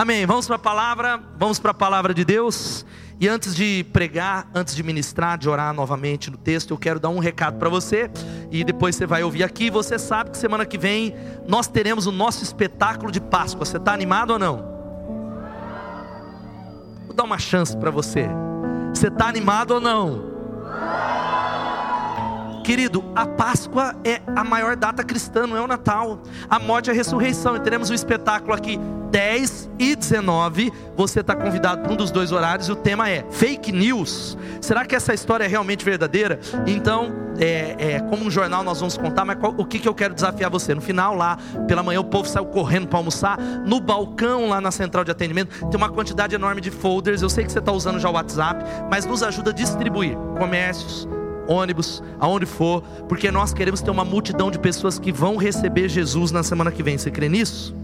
Amém. Vamos para a palavra, vamos para a palavra de Deus. E antes de pregar, antes de ministrar, de orar novamente no texto, eu quero dar um recado para você. E depois você vai ouvir aqui. Você sabe que semana que vem nós teremos o nosso espetáculo de Páscoa. Você está animado ou não? Vou dar uma chance para você. Você está animado ou não? Querido, a Páscoa é a maior data cristã, não é o Natal. A morte e a ressurreição. E teremos um espetáculo aqui 10 e 19. Você está convidado para um dos dois horários. E o tema é fake news. Será que essa história é realmente verdadeira? Então, é, é, como um jornal nós vamos contar, mas qual, o que, que eu quero desafiar você? No final, lá, pela manhã, o povo saiu correndo para almoçar. No balcão, lá na central de atendimento, tem uma quantidade enorme de folders. Eu sei que você está usando já o WhatsApp, mas nos ajuda a distribuir comércios ônibus, aonde for, porque nós queremos ter uma multidão de pessoas que vão receber Jesus na semana que vem. Você crê nisso?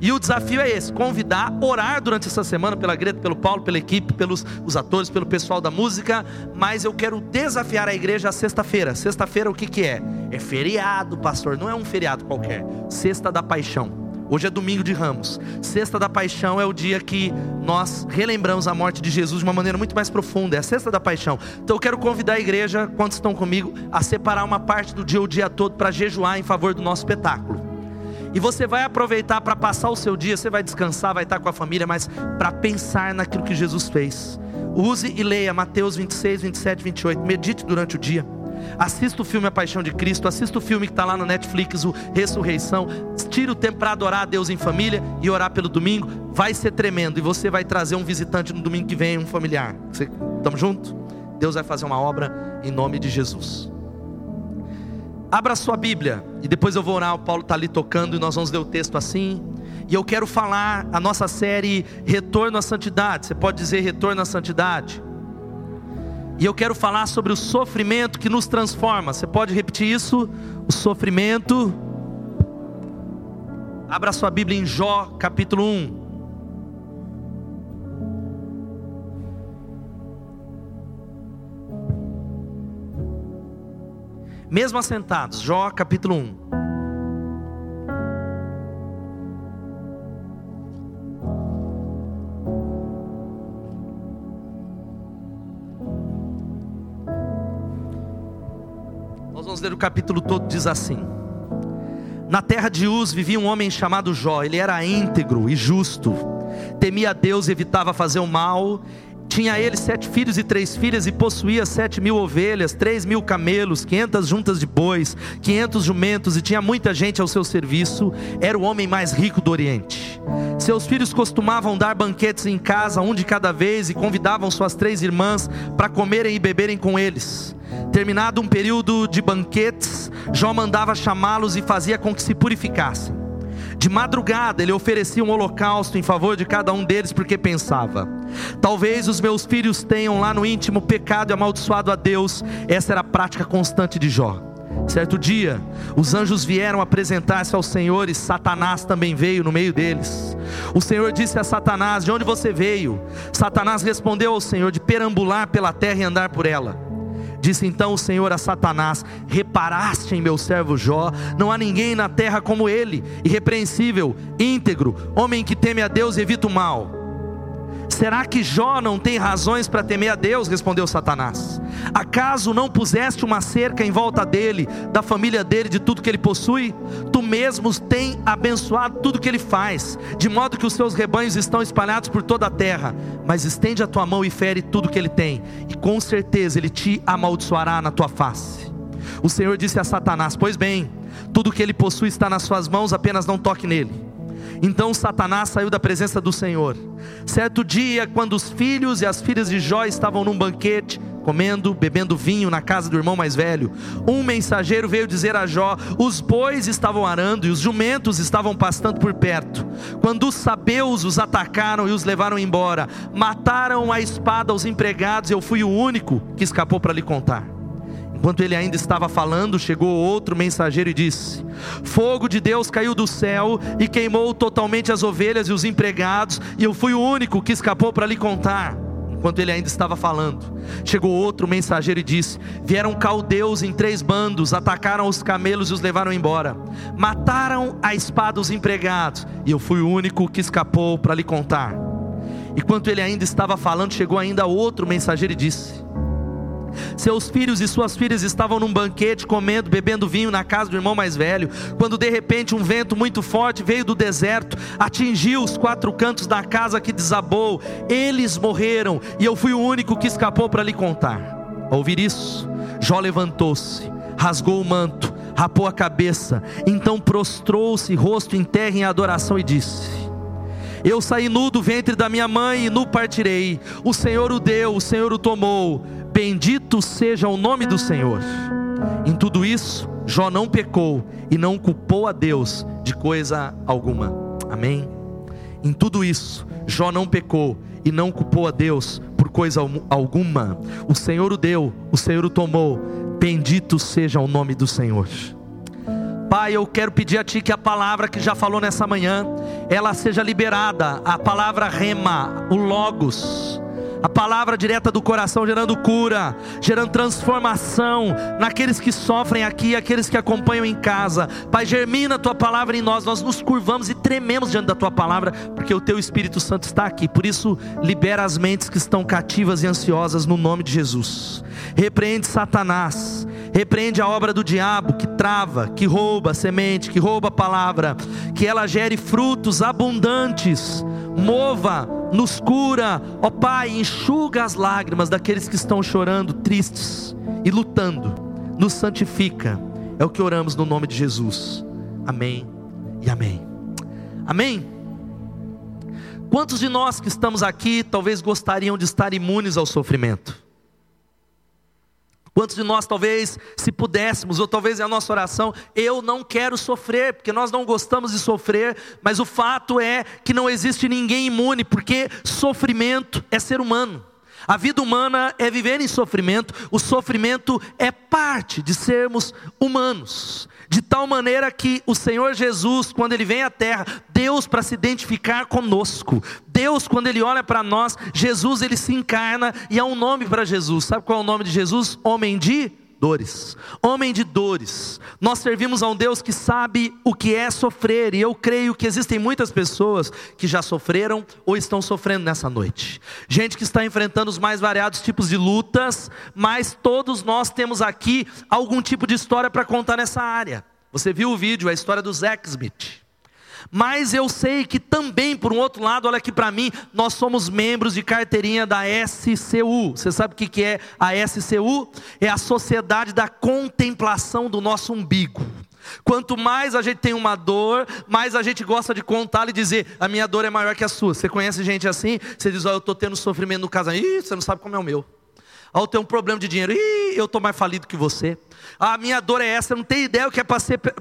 E o desafio é esse: convidar, orar durante essa semana pela Greta, pelo Paulo, pela equipe, pelos os atores, pelo pessoal da música. Mas eu quero desafiar a igreja sexta-feira. Sexta-feira o que, que é? É feriado, pastor. Não é um feriado qualquer. Sexta da Paixão. Hoje é domingo de Ramos. Sexta da Paixão é o dia que nós relembramos a morte de Jesus de uma maneira muito mais profunda. É a Sexta da Paixão. Então eu quero convidar a igreja, quantos estão comigo, a separar uma parte do dia o dia todo para jejuar em favor do nosso espetáculo. E você vai aproveitar para passar o seu dia, você vai descansar, vai estar com a família, mas para pensar naquilo que Jesus fez. Use e leia Mateus 26, 27, 28. Medite durante o dia. Assista o filme A Paixão de Cristo, assista o filme que está lá no Netflix, o Ressurreição. Tira o tempo para adorar a Deus em família e orar pelo domingo. Vai ser tremendo e você vai trazer um visitante no domingo que vem, um familiar. Estamos juntos? Deus vai fazer uma obra em nome de Jesus. Abra sua Bíblia e depois eu vou orar. O Paulo está ali tocando e nós vamos ler o texto assim. E eu quero falar a nossa série Retorno à Santidade. Você pode dizer Retorno à Santidade? E eu quero falar sobre o sofrimento que nos transforma. Você pode repetir isso? O sofrimento. Abra sua Bíblia em Jó, capítulo 1. Mesmo assentados, Jó capítulo 1. Vamos ler o capítulo todo, diz assim: Na terra de Uz vivia um homem chamado Jó, ele era íntegro e justo, temia a Deus e evitava fazer o mal, tinha ele sete filhos e três filhas e possuía sete mil ovelhas, três mil camelos, quinhentas juntas de bois, quinhentos jumentos e tinha muita gente ao seu serviço. Era o homem mais rico do Oriente. Seus filhos costumavam dar banquetes em casa, um de cada vez, e convidavam suas três irmãs para comerem e beberem com eles. Terminado um período de banquetes, Jó mandava chamá-los e fazia com que se purificassem. De madrugada ele oferecia um holocausto em favor de cada um deles, porque pensava: talvez os meus filhos tenham lá no íntimo pecado e amaldiçoado a Deus. Essa era a prática constante de Jó. Certo dia, os anjos vieram apresentar-se ao Senhor e Satanás também veio no meio deles. O Senhor disse a Satanás: De onde você veio? Satanás respondeu ao Senhor: De perambular pela terra e andar por ela. Disse então o Senhor a Satanás: Reparaste em meu servo Jó, não há ninguém na terra como ele, irrepreensível, íntegro, homem que teme a Deus e evita o mal. Será que Jó não tem razões para temer a Deus? Respondeu Satanás. Acaso não puseste uma cerca em volta dele, da família dele, de tudo que ele possui? Tu mesmo tem abençoado tudo que ele faz, de modo que os seus rebanhos estão espalhados por toda a terra. Mas estende a tua mão e fere tudo que ele tem, e com certeza ele te amaldiçoará na tua face. O Senhor disse a Satanás: Pois bem, tudo que ele possui está nas suas mãos, apenas não toque nele. Então Satanás saiu da presença do Senhor. Certo dia, quando os filhos e as filhas de Jó estavam num banquete, comendo, bebendo vinho na casa do irmão mais velho, um mensageiro veio dizer a Jó: os bois estavam arando e os jumentos estavam pastando por perto. Quando os sabeus os atacaram e os levaram embora, mataram a espada os empregados, eu fui o único que escapou para lhe contar. Enquanto ele ainda estava falando, chegou outro mensageiro e disse: Fogo de Deus caiu do céu e queimou totalmente as ovelhas e os empregados, e eu fui o único que escapou para lhe contar. enquanto ele ainda estava falando, chegou outro mensageiro e disse: Vieram caldeus em três bandos, atacaram os camelos e os levaram embora. Mataram a espada os empregados, e eu fui o único que escapou para lhe contar. Enquanto ele ainda estava falando, chegou ainda outro mensageiro e disse: seus filhos e suas filhas estavam num banquete, comendo, bebendo vinho na casa do irmão mais velho, quando de repente um vento muito forte veio do deserto, atingiu os quatro cantos da casa que desabou, eles morreram, e eu fui o único que escapou para lhe contar. Ao ouvir isso, Jó levantou-se, rasgou o manto, rapou a cabeça, então prostrou-se, rosto em terra em adoração, e disse: eu saí nu do ventre da minha mãe e nu partirei. O Senhor o deu, o Senhor o tomou. Bendito seja o nome do Senhor. Em tudo isso, Jó não pecou e não culpou a Deus de coisa alguma. Amém? Em tudo isso, Jó não pecou e não culpou a Deus por coisa alguma. O Senhor o deu, o Senhor o tomou. Bendito seja o nome do Senhor. Pai, eu quero pedir a Ti que a palavra que já falou nessa manhã, ela seja liberada, a palavra rema, o logos a palavra direta do coração gerando cura, gerando transformação naqueles que sofrem aqui, aqueles que acompanham em casa. Pai, germina a tua palavra em nós, nós nos curvamos e trememos diante da tua palavra, porque o teu Espírito Santo está aqui. Por isso, libera as mentes que estão cativas e ansiosas no nome de Jesus. Repreende Satanás, repreende a obra do diabo que trava, que rouba a semente, que rouba a palavra, que ela gere frutos abundantes mova, nos cura, ó Pai, enxuga as lágrimas daqueles que estão chorando, tristes e lutando, nos santifica, é o que oramos no nome de Jesus, amém e amém. Amém. Quantos de nós que estamos aqui talvez gostariam de estar imunes ao sofrimento? Quantos de nós, talvez, se pudéssemos, ou talvez é a nossa oração, eu não quero sofrer, porque nós não gostamos de sofrer, mas o fato é que não existe ninguém imune, porque sofrimento é ser humano. A vida humana é viver em sofrimento, o sofrimento é parte de sermos humanos. De tal maneira que o Senhor Jesus, quando Ele vem à terra, Deus para se identificar conosco, Deus, quando Ele olha para nós, Jesus ele se encarna e há um nome para Jesus. Sabe qual é o nome de Jesus? Homem de dores. Homem de dores. Nós servimos a um Deus que sabe o que é sofrer, e eu creio que existem muitas pessoas que já sofreram ou estão sofrendo nessa noite. Gente que está enfrentando os mais variados tipos de lutas, mas todos nós temos aqui algum tipo de história para contar nessa área. Você viu o vídeo, a história do Zack Smith. Mas eu sei que também, por um outro lado, olha aqui para mim, nós somos membros de carteirinha da SCU. Você sabe o que é a SCU? É a Sociedade da Contemplação do Nosso Umbigo. Quanto mais a gente tem uma dor, mais a gente gosta de contar e dizer: a minha dor é maior que a sua. Você conhece gente assim? Você diz: oh, eu estou tendo sofrimento no casamento. Ih, você não sabe como é o meu. Ah, eu tenho um problema de dinheiro. Ih, eu estou mais falido que você. Ah, a minha dor é essa, eu não tenho ideia o que é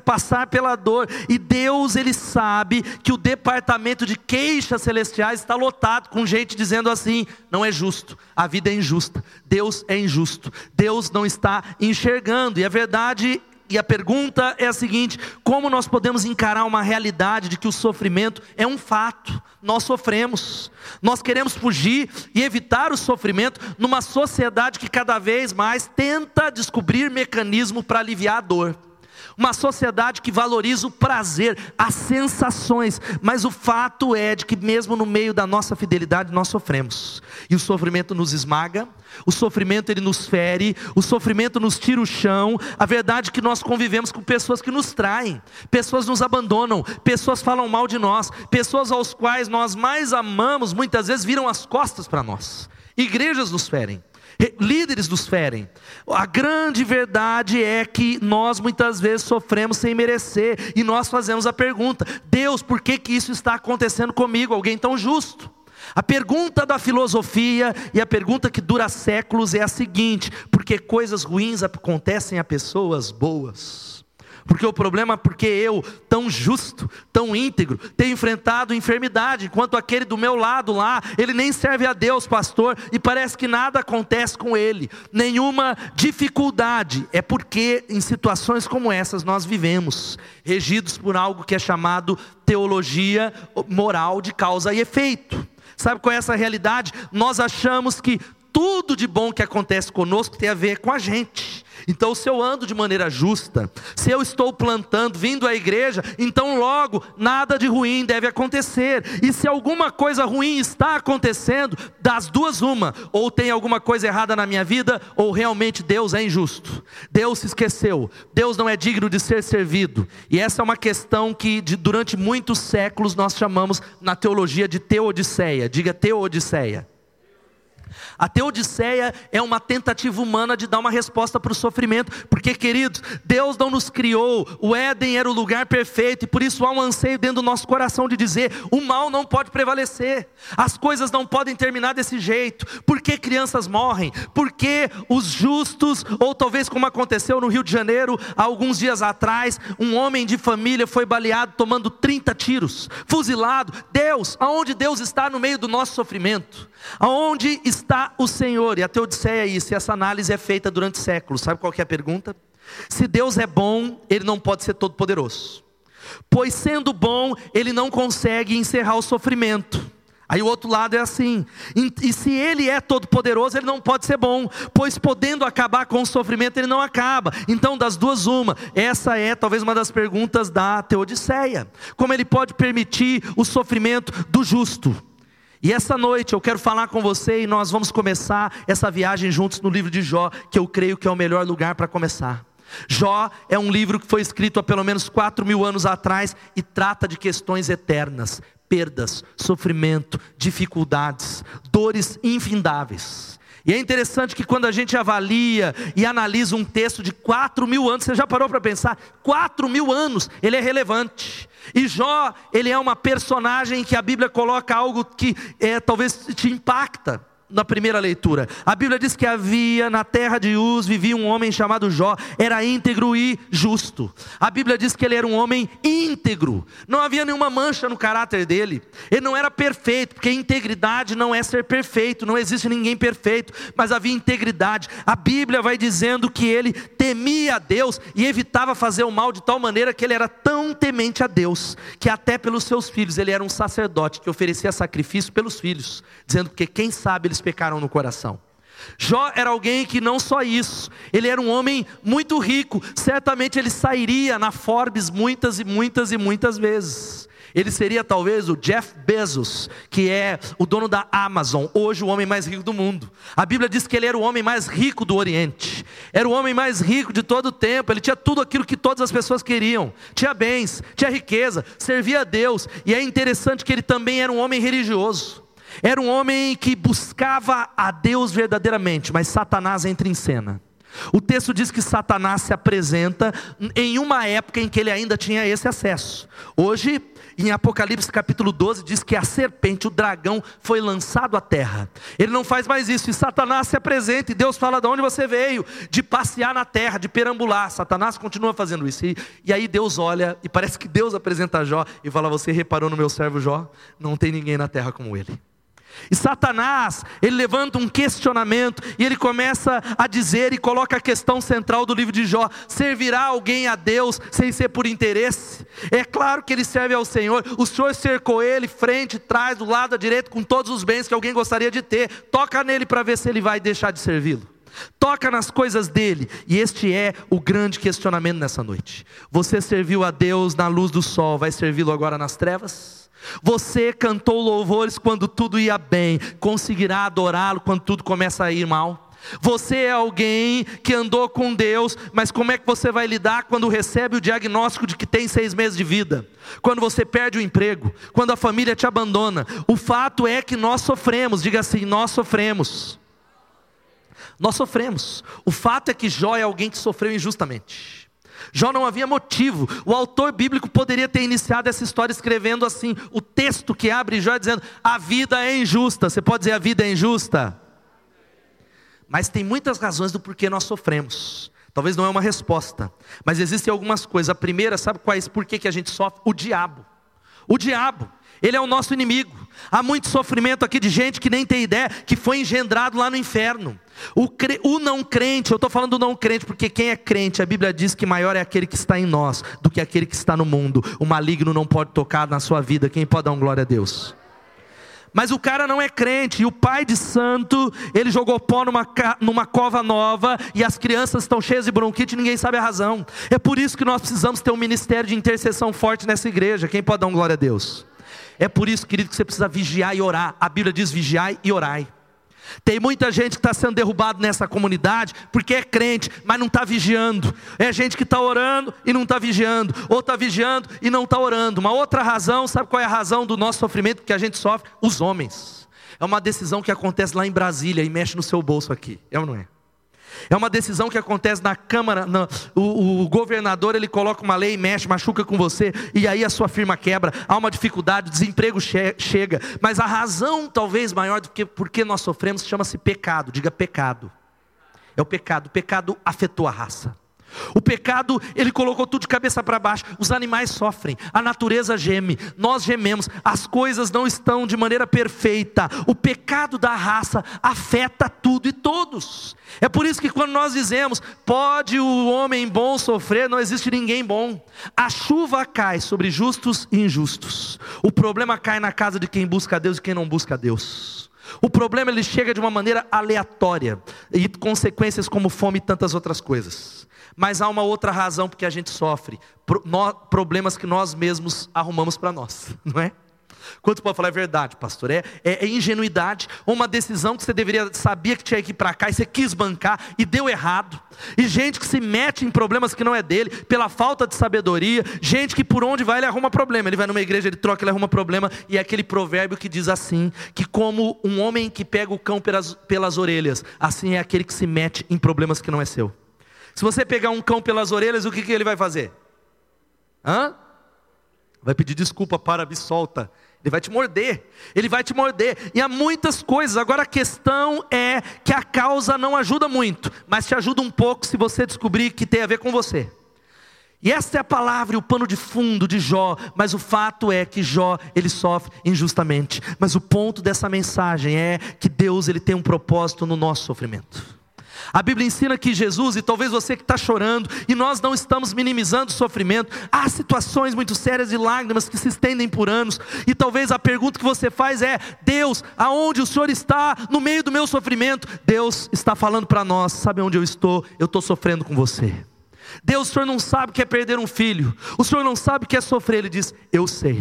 passar pela dor. E Deus, Ele sabe que o departamento de queixas celestiais está lotado com gente dizendo assim: não é justo, a vida é injusta, Deus é injusto, Deus não está enxergando. E a verdade e a pergunta é a seguinte: como nós podemos encarar uma realidade de que o sofrimento é um fato? Nós sofremos, nós queremos fugir e evitar o sofrimento numa sociedade que cada vez mais tenta descobrir mecanismo para aliviar a dor uma sociedade que valoriza o prazer, as sensações, mas o fato é de que mesmo no meio da nossa fidelidade nós sofremos. E o sofrimento nos esmaga, o sofrimento ele nos fere, o sofrimento nos tira o chão. A verdade é que nós convivemos com pessoas que nos traem, pessoas nos abandonam, pessoas falam mal de nós, pessoas aos quais nós mais amamos, muitas vezes viram as costas para nós. Igrejas nos ferem líderes nos ferem. A grande verdade é que nós muitas vezes sofremos sem merecer e nós fazemos a pergunta: Deus, por que, que isso está acontecendo comigo? Alguém tão justo? A pergunta da filosofia e a pergunta que dura séculos é a seguinte: por que coisas ruins acontecem a pessoas boas? Porque o problema é porque eu, tão justo, tão íntegro, tenho enfrentado enfermidade, enquanto aquele do meu lado lá, ele nem serve a Deus, pastor, e parece que nada acontece com ele, nenhuma dificuldade. É porque em situações como essas nós vivemos, regidos por algo que é chamado teologia moral de causa e efeito. Sabe qual é essa realidade? Nós achamos que tudo de bom que acontece conosco tem a ver com a gente. Então, se eu ando de maneira justa, se eu estou plantando, vindo à igreja, então logo nada de ruim deve acontecer. E se alguma coisa ruim está acontecendo, das duas, uma: ou tem alguma coisa errada na minha vida, ou realmente Deus é injusto. Deus se esqueceu, Deus não é digno de ser servido. E essa é uma questão que de, durante muitos séculos nós chamamos na teologia de teodiceia. Diga teodiceia. A teodiceia é uma tentativa humana de dar uma resposta para o sofrimento, porque, queridos, Deus não nos criou, o Éden era o lugar perfeito, e por isso há um anseio dentro do nosso coração de dizer: o mal não pode prevalecer, as coisas não podem terminar desse jeito. Por que crianças morrem? Por que os justos, ou talvez como aconteceu no Rio de Janeiro, há alguns dias atrás, um homem de família foi baleado tomando 30 tiros, fuzilado. Deus, aonde Deus está no meio do nosso sofrimento? Aonde está o Senhor? E a Teodiceia é isso, e essa análise é feita durante séculos. Sabe qual é a pergunta? Se Deus é bom, Ele não pode ser todo-poderoso. Pois sendo bom, Ele não consegue encerrar o sofrimento. Aí o outro lado é assim. E se ele é todo poderoso, ele não pode ser bom, pois podendo acabar com o sofrimento, ele não acaba. Então, das duas uma, essa é talvez uma das perguntas da Teodiceia. Como ele pode permitir o sofrimento do justo? E essa noite eu quero falar com você e nós vamos começar essa viagem juntos no livro de Jó, que eu creio que é o melhor lugar para começar. Jó é um livro que foi escrito há pelo menos quatro mil anos atrás e trata de questões eternas, perdas, sofrimento, dificuldades, dores infindáveis. E é interessante que quando a gente avalia e analisa um texto de quatro mil anos, você já parou para pensar? Quatro mil anos, ele é relevante. E Jó, ele é uma personagem que a Bíblia coloca algo que é, talvez te impacta na primeira leitura. A Bíblia diz que havia na terra de Uz vivia um homem chamado Jó, era íntegro e justo. A Bíblia diz que ele era um homem íntegro. Não havia nenhuma mancha no caráter dele. Ele não era perfeito, porque integridade não é ser perfeito, não existe ninguém perfeito, mas havia integridade. A Bíblia vai dizendo que ele temia a Deus e evitava fazer o mal de tal maneira que ele era tão temente a Deus, que até pelos seus filhos ele era um sacerdote que oferecia sacrifício pelos filhos, dizendo que quem sabe eles pecaram no coração. Jó era alguém que não só isso, ele era um homem muito rico, certamente ele sairia na Forbes muitas e muitas e muitas vezes. Ele seria talvez o Jeff Bezos, que é o dono da Amazon, hoje o homem mais rico do mundo. A Bíblia diz que ele era o homem mais rico do Oriente, era o homem mais rico de todo o tempo, ele tinha tudo aquilo que todas as pessoas queriam: tinha bens, tinha riqueza, servia a Deus, e é interessante que ele também era um homem religioso. Era um homem que buscava a Deus verdadeiramente, mas Satanás entra em cena. O texto diz que Satanás se apresenta em uma época em que ele ainda tinha esse acesso. Hoje, em Apocalipse capítulo 12, diz que a serpente, o dragão, foi lançado à terra. Ele não faz mais isso, e Satanás se apresenta, e Deus fala de onde você veio, de passear na terra, de perambular. Satanás continua fazendo isso. E, e aí Deus olha, e parece que Deus apresenta Jó e fala: Você reparou no meu servo Jó? Não tem ninguém na terra como ele. E Satanás, ele levanta um questionamento e ele começa a dizer e coloca a questão central do livro de Jó: servirá alguém a Deus sem ser por interesse? É claro que ele serve ao Senhor. O Senhor cercou ele frente, trás, do lado direito com todos os bens que alguém gostaria de ter. Toca nele para ver se ele vai deixar de servi-lo. Toca nas coisas dele, e este é o grande questionamento nessa noite. Você serviu a Deus na luz do sol, vai servi-lo agora nas trevas? Você cantou louvores quando tudo ia bem, conseguirá adorá-lo quando tudo começa a ir mal? Você é alguém que andou com Deus, mas como é que você vai lidar quando recebe o diagnóstico de que tem seis meses de vida? Quando você perde o emprego? Quando a família te abandona? O fato é que nós sofremos, diga assim: nós sofremos. Nós sofremos. O fato é que Jó é alguém que sofreu injustamente. Jó não havia motivo. O autor bíblico poderia ter iniciado essa história escrevendo assim: o texto que abre Jó dizendo: a vida é injusta. Você pode dizer a vida é injusta? Mas tem muitas razões do porquê nós sofremos. Talvez não é uma resposta, mas existem algumas coisas. A primeira, sabe quais? Por que, que a gente sofre? O diabo. O diabo. Ele é o nosso inimigo. Há muito sofrimento aqui de gente que nem tem ideia, que foi engendrado lá no inferno. O, cre... o não crente, eu estou falando do não crente, porque quem é crente, a Bíblia diz que maior é aquele que está em nós do que aquele que está no mundo. O maligno não pode tocar na sua vida. Quem pode dar um glória a Deus? Mas o cara não é crente, e o pai de santo, ele jogou pó numa, numa cova nova, e as crianças estão cheias de bronquite ninguém sabe a razão. É por isso que nós precisamos ter um ministério de intercessão forte nessa igreja. Quem pode dar um glória a Deus? É por isso, querido, que você precisa vigiar e orar. A Bíblia diz vigiar e orai. Tem muita gente que está sendo derrubado nessa comunidade porque é crente, mas não está vigiando. É gente que está orando e não está vigiando, ou está vigiando e não está orando. Uma outra razão, sabe qual é a razão do nosso sofrimento que a gente sofre? Os homens. É uma decisão que acontece lá em Brasília e mexe no seu bolso aqui. É ou não é? É uma decisão que acontece na Câmara, no, o, o, governador ele coloca uma lei, mexe, machuca com você, e aí a sua firma quebra, há uma dificuldade, o desemprego che chega, mas a razão talvez maior do que porque nós sofremos chama-se pecado, diga pecado. É o pecado, o pecado afetou a raça. O pecado, ele colocou tudo de cabeça para baixo. Os animais sofrem, a natureza geme, nós gememos, as coisas não estão de maneira perfeita. O pecado da raça afeta tudo e todos. É por isso que quando nós dizemos, pode o homem bom sofrer, não existe ninguém bom. A chuva cai sobre justos e injustos. O problema cai na casa de quem busca a Deus e quem não busca a Deus. O problema ele chega de uma maneira aleatória e consequências como fome e tantas outras coisas. Mas há uma outra razão porque a gente sofre, problemas que nós mesmos arrumamos para nós, não é? Quanto pode falar é verdade, pastor? É, é, é, ingenuidade, uma decisão que você deveria sabia que tinha que ir para cá e você quis bancar e deu errado. E gente que se mete em problemas que não é dele, pela falta de sabedoria, gente que por onde vai ele arruma problema. Ele vai numa igreja, ele troca, ele arruma problema, e é aquele provérbio que diz assim: que como um homem que pega o cão pelas, pelas orelhas, assim é aquele que se mete em problemas que não é seu. Se você pegar um cão pelas orelhas, o que, que ele vai fazer? Hã? Vai pedir desculpa para me solta. Ele vai te morder, ele vai te morder. E há muitas coisas. Agora a questão é que a causa não ajuda muito, mas te ajuda um pouco se você descobrir que tem a ver com você. E essa é a palavra e o pano de fundo de Jó, mas o fato é que Jó, ele sofre injustamente. Mas o ponto dessa mensagem é que Deus, ele tem um propósito no nosso sofrimento. A Bíblia ensina que Jesus, e talvez você que está chorando, e nós não estamos minimizando o sofrimento, há situações muito sérias de lágrimas que se estendem por anos, e talvez a pergunta que você faz é: Deus, aonde o Senhor está no meio do meu sofrimento? Deus está falando para nós: sabe onde eu estou? Eu estou sofrendo com você. Deus, o senhor não sabe o que é perder um filho, o senhor não sabe o que é sofrer. Ele diz: Eu sei.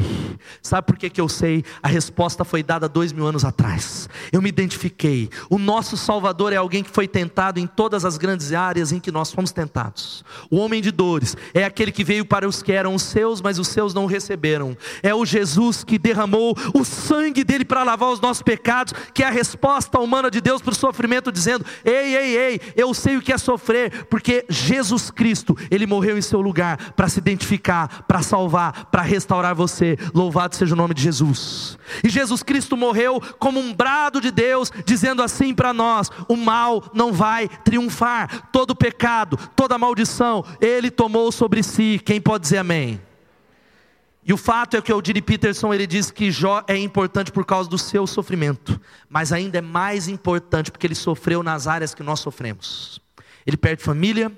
Sabe por que, que eu sei? A resposta foi dada dois mil anos atrás. Eu me identifiquei. O nosso Salvador é alguém que foi tentado em todas as grandes áreas em que nós fomos tentados. O homem de dores é aquele que veio para os que eram os seus, mas os seus não receberam. É o Jesus que derramou o sangue dele para lavar os nossos pecados, que é a resposta humana de Deus para o sofrimento, dizendo: Ei, ei, ei, eu sei o que é sofrer, porque Jesus Cristo Cristo, ele morreu em seu lugar para se identificar, para salvar, para restaurar você. Louvado seja o nome de Jesus. E Jesus Cristo morreu como um brado de Deus, dizendo assim para nós: o mal não vai triunfar, todo pecado, toda maldição, ele tomou sobre si. Quem pode dizer amém? E o fato é que o Diri Peterson ele diz que Jó é importante por causa do seu sofrimento, mas ainda é mais importante porque ele sofreu nas áreas que nós sofremos. Ele perde família,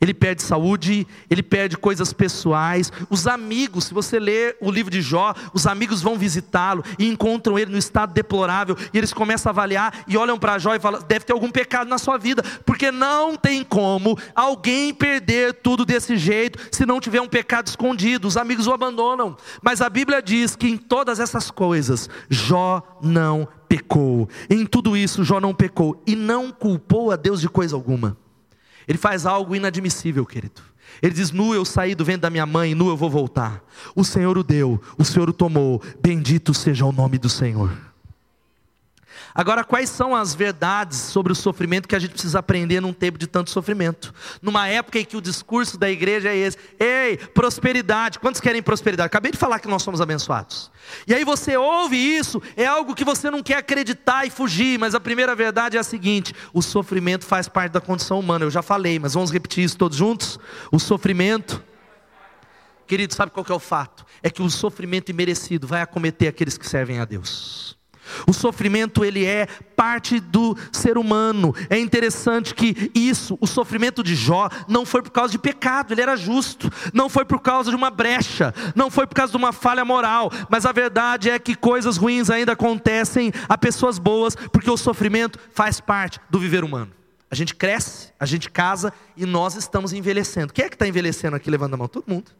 ele perde saúde, ele perde coisas pessoais. Os amigos, se você ler o livro de Jó, os amigos vão visitá-lo e encontram ele no estado deplorável, e eles começam a avaliar e olham para Jó e falam: deve ter algum pecado na sua vida, porque não tem como alguém perder tudo desse jeito se não tiver um pecado escondido. Os amigos o abandonam, mas a Bíblia diz que em todas essas coisas, Jó não pecou. Em tudo isso, Jó não pecou e não culpou a Deus de coisa alguma. Ele faz algo inadmissível, querido. Ele diz: Nu eu saí do ventre da minha mãe, nu eu vou voltar. O Senhor o deu, o Senhor o tomou. Bendito seja o nome do Senhor. Agora, quais são as verdades sobre o sofrimento que a gente precisa aprender num tempo de tanto sofrimento? Numa época em que o discurso da igreja é esse: ei, prosperidade. Quantos querem prosperidade? Acabei de falar que nós somos abençoados. E aí você ouve isso, é algo que você não quer acreditar e fugir, mas a primeira verdade é a seguinte: o sofrimento faz parte da condição humana. Eu já falei, mas vamos repetir isso todos juntos? O sofrimento. Querido, sabe qual que é o fato? É que o sofrimento imerecido vai acometer aqueles que servem a Deus. O sofrimento ele é parte do ser humano. É interessante que isso, o sofrimento de Jó, não foi por causa de pecado, ele era justo. Não foi por causa de uma brecha, não foi por causa de uma falha moral, mas a verdade é que coisas ruins ainda acontecem a pessoas boas, porque o sofrimento faz parte do viver humano. A gente cresce, a gente casa e nós estamos envelhecendo. Quem é que está envelhecendo aqui? Levando a mão. Todo mundo.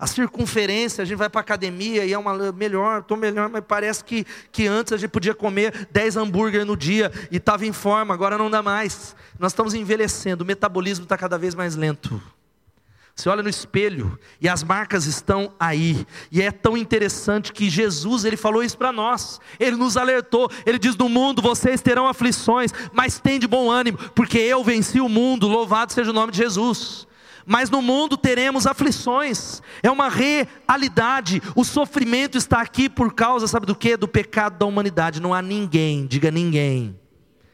A circunferência, a gente vai para a academia e é uma melhor, estou melhor, mas parece que, que antes a gente podia comer 10 hambúrguer no dia e estava em forma, agora não dá mais. Nós estamos envelhecendo, o metabolismo está cada vez mais lento. Você olha no espelho e as marcas estão aí. E é tão interessante que Jesus, ele falou isso para nós. Ele nos alertou. Ele diz: "No mundo vocês terão aflições, mas tem de bom ânimo, porque eu venci o mundo. Louvado seja o nome de Jesus." Mas no mundo teremos aflições, é uma realidade, o sofrimento está aqui por causa, sabe do que? Do pecado da humanidade, não há ninguém, diga ninguém,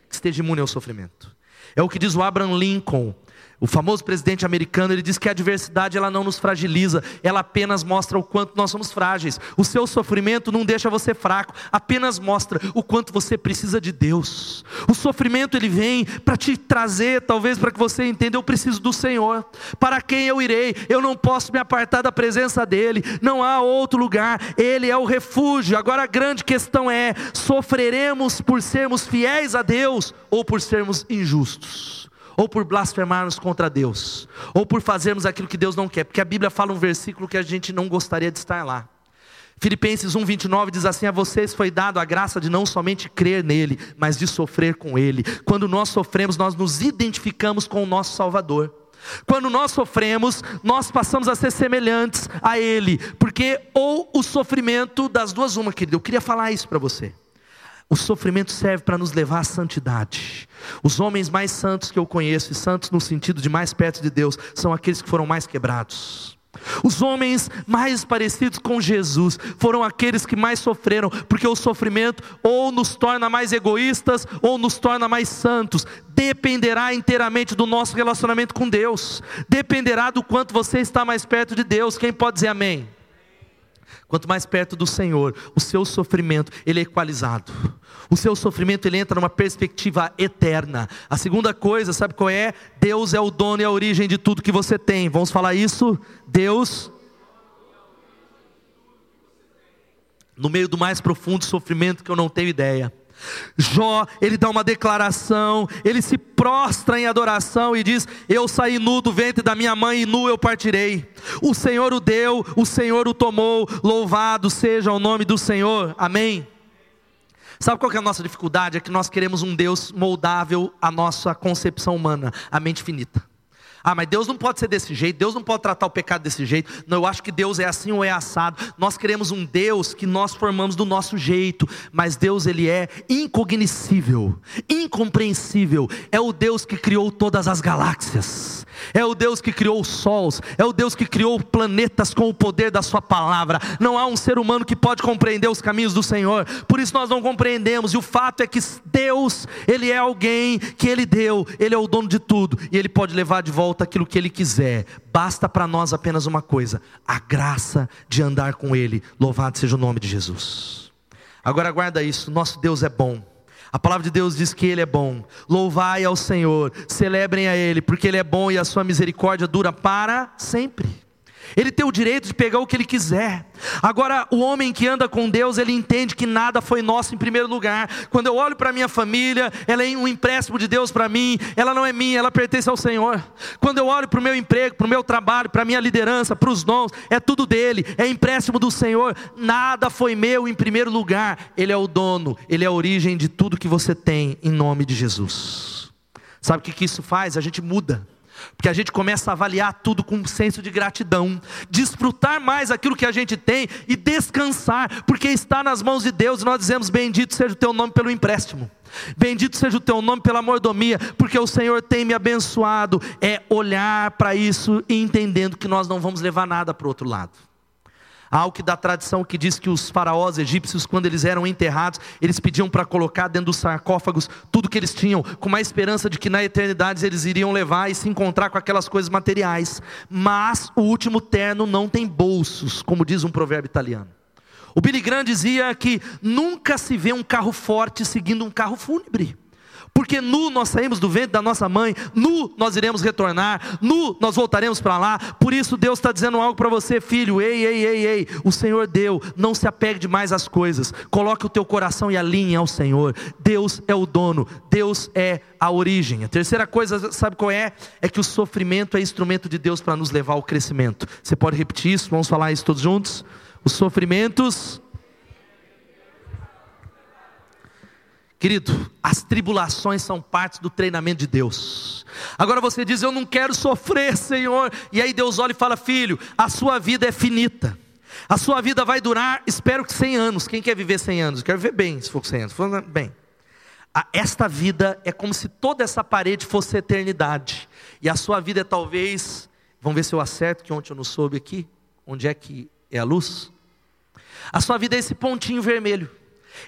que esteja imune ao sofrimento. É o que diz o Abraham Lincoln, o famoso presidente americano, ele diz que a adversidade ela não nos fragiliza, ela apenas mostra o quanto nós somos frágeis. O seu sofrimento não deixa você fraco, apenas mostra o quanto você precisa de Deus. O sofrimento ele vem para te trazer, talvez para que você entenda, eu preciso do Senhor. Para quem eu irei? Eu não posso me apartar da presença dele. Não há outro lugar. Ele é o refúgio. Agora a grande questão é: sofreremos por sermos fiéis a Deus ou por sermos injustos? Ou por blasfemarmos contra Deus, ou por fazermos aquilo que Deus não quer, porque a Bíblia fala um versículo que a gente não gostaria de estar lá. Filipenses 1:29 diz assim: A vocês foi dado a graça de não somente crer nele, mas de sofrer com ele. Quando nós sofremos, nós nos identificamos com o nosso Salvador. Quando nós sofremos, nós passamos a ser semelhantes a ele, porque ou o sofrimento das duas uma, querido. Eu queria falar isso para você. O sofrimento serve para nos levar à santidade. Os homens mais santos que eu conheço, e santos no sentido de mais perto de Deus, são aqueles que foram mais quebrados. Os homens mais parecidos com Jesus foram aqueles que mais sofreram, porque o sofrimento ou nos torna mais egoístas ou nos torna mais santos. Dependerá inteiramente do nosso relacionamento com Deus, dependerá do quanto você está mais perto de Deus. Quem pode dizer amém? Quanto mais perto do Senhor, o seu sofrimento ele é equalizado. O seu sofrimento ele entra numa perspectiva eterna. A segunda coisa, sabe qual é? Deus é o dono e a origem de tudo que você tem. Vamos falar isso? Deus no meio do mais profundo sofrimento que eu não tenho ideia. Jó, ele dá uma declaração, ele se prostra em adoração e diz: Eu saí nu do ventre da minha mãe e nu eu partirei. O Senhor o deu, o Senhor o tomou, louvado seja o nome do Senhor. Amém. Sabe qual é a nossa dificuldade? É que nós queremos um Deus moldável à nossa concepção humana, à mente finita. Ah, mas Deus não pode ser desse jeito, Deus não pode tratar o pecado desse jeito. Não, eu acho que Deus é assim ou é assado. Nós queremos um Deus que nós formamos do nosso jeito, mas Deus ele é incognoscível, incompreensível. É o Deus que criou todas as galáxias é o Deus que criou os sols, é o Deus que criou planetas com o poder da Sua palavra. Não há um ser humano que pode compreender os caminhos do Senhor, por isso nós não compreendemos. E o fato é que Deus, Ele é alguém que Ele deu, Ele é o dono de tudo e Ele pode levar de volta aquilo que Ele quiser. Basta para nós apenas uma coisa: a graça de andar com Ele. Louvado seja o nome de Jesus. Agora guarda isso: nosso Deus é bom. A palavra de Deus diz que Ele é bom. Louvai ao Senhor, celebrem a Ele, porque Ele é bom e a sua misericórdia dura para sempre. Ele tem o direito de pegar o que ele quiser. Agora, o homem que anda com Deus, ele entende que nada foi nosso em primeiro lugar. Quando eu olho para minha família, ela é um empréstimo de Deus para mim, ela não é minha, ela pertence ao Senhor. Quando eu olho para o meu emprego, para o meu trabalho, para a minha liderança, para os dons, é tudo dele, é empréstimo do Senhor. Nada foi meu em primeiro lugar. Ele é o dono, ele é a origem de tudo que você tem em nome de Jesus. Sabe o que, que isso faz? A gente muda. Porque a gente começa a avaliar tudo com um senso de gratidão, desfrutar mais aquilo que a gente tem e descansar, porque está nas mãos de Deus e nós dizemos: Bendito seja o teu nome pelo empréstimo. Bendito seja o teu nome pela mordomia, porque o Senhor tem me abençoado. É olhar para isso e entendendo que nós não vamos levar nada para o outro lado. Há algo que da tradição que diz que os faraós egípcios, quando eles eram enterrados, eles pediam para colocar dentro dos sarcófagos tudo que eles tinham, com a esperança de que na eternidade eles iriam levar e se encontrar com aquelas coisas materiais. Mas o último terno não tem bolsos, como diz um provérbio italiano. O Billy Graham dizia que nunca se vê um carro forte seguindo um carro fúnebre. Porque nu nós saímos do ventre da nossa mãe, nu nós iremos retornar, nu nós voltaremos para lá. Por isso Deus está dizendo algo para você, filho. Ei, ei, ei, ei. O Senhor deu. Não se apegue demais às coisas. Coloque o teu coração e alinhe ao Senhor. Deus é o dono. Deus é a origem. A terceira coisa, sabe qual é? É que o sofrimento é instrumento de Deus para nos levar ao crescimento. Você pode repetir isso? Vamos falar isso todos juntos? Os sofrimentos Querido, as tribulações são parte do treinamento de Deus. Agora você diz, eu não quero sofrer, Senhor. E aí Deus olha e fala, filho, a sua vida é finita. A sua vida vai durar, espero que 100 anos. Quem quer viver 100 anos? Quero viver bem, se for 100 anos. Bem. Esta vida é como se toda essa parede fosse eternidade. E a sua vida é talvez, vamos ver se eu acerto, que ontem eu não soube aqui. Onde é que é a luz? A sua vida é esse pontinho vermelho.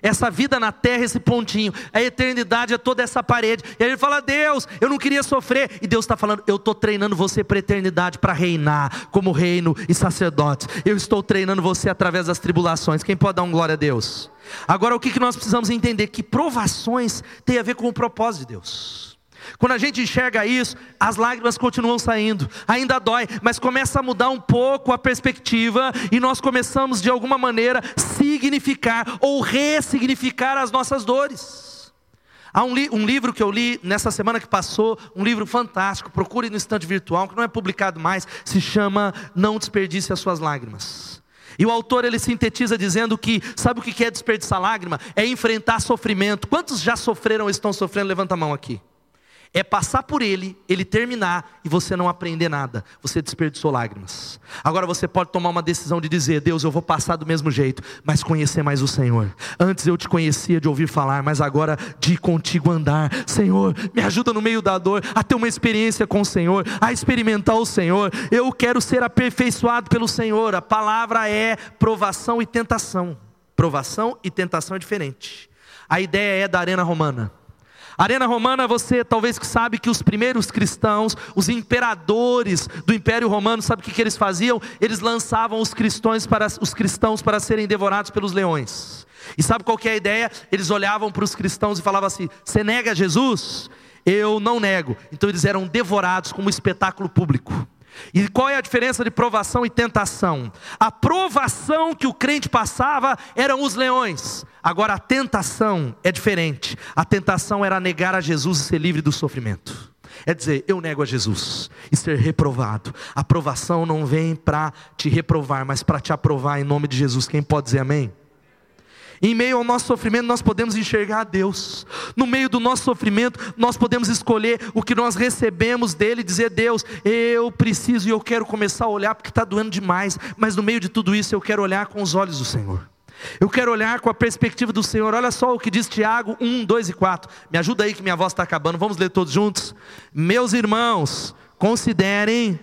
Essa vida na terra, esse pontinho, a eternidade é toda essa parede. E aí ele fala: Deus, eu não queria sofrer. E Deus está falando: Eu estou treinando você para a eternidade, para reinar como reino e sacerdote. Eu estou treinando você através das tribulações. Quem pode dar um glória a Deus? Agora, o que, nós precisamos entender? Que provações tem a ver com o propósito de Deus. Quando a gente enxerga isso, as lágrimas continuam saindo, ainda dói, mas começa a mudar um pouco a perspectiva e nós começamos de alguma maneira significar ou ressignificar as nossas dores. Há um, li um, livro que eu li nessa semana que passou, um livro fantástico, procure no estante virtual, que não é publicado mais, se chama Não Desperdice as Suas Lágrimas. E o autor ele sintetiza dizendo que, sabe o que é desperdiçar lágrima? É enfrentar sofrimento. Quantos já sofreram ou estão sofrendo? Levanta a mão aqui é passar por ele, ele terminar e você não aprender nada. Você desperdiçou lágrimas. Agora você pode tomar uma decisão de dizer: Deus, eu vou passar do mesmo jeito, mas conhecer mais o Senhor. Antes eu te conhecia de ouvir falar, mas agora de contigo andar. Senhor, me ajuda no meio da dor a ter uma experiência com o Senhor, a experimentar o Senhor. Eu quero ser aperfeiçoado pelo Senhor. A palavra é provação e tentação. Provação e tentação é diferente. A ideia é da arena romana. Arena Romana, você talvez sabe que os primeiros cristãos, os imperadores do Império Romano, sabe o que, que eles faziam? Eles lançavam os cristãos, para, os cristãos para serem devorados pelos leões. E sabe qual que é a ideia? Eles olhavam para os cristãos e falavam assim: Você nega Jesus? Eu não nego. Então eles eram devorados como espetáculo público. E qual é a diferença de provação e tentação? A provação que o crente passava eram os leões. Agora a tentação é diferente. A tentação era negar a Jesus e ser livre do sofrimento. É dizer, eu nego a Jesus e ser reprovado. A aprovação não vem para te reprovar, mas para te aprovar em nome de Jesus. Quem pode dizer amém? Em meio ao nosso sofrimento, nós podemos enxergar a Deus. No meio do nosso sofrimento, nós podemos escolher o que nós recebemos dele e dizer: Deus, eu preciso e eu quero começar a olhar porque está doendo demais, mas no meio de tudo isso eu quero olhar com os olhos do Senhor. Eu quero olhar com a perspectiva do Senhor. Olha só o que diz Tiago 1, 2 e 4. Me ajuda aí que minha voz está acabando. Vamos ler todos juntos. Meus irmãos, considerem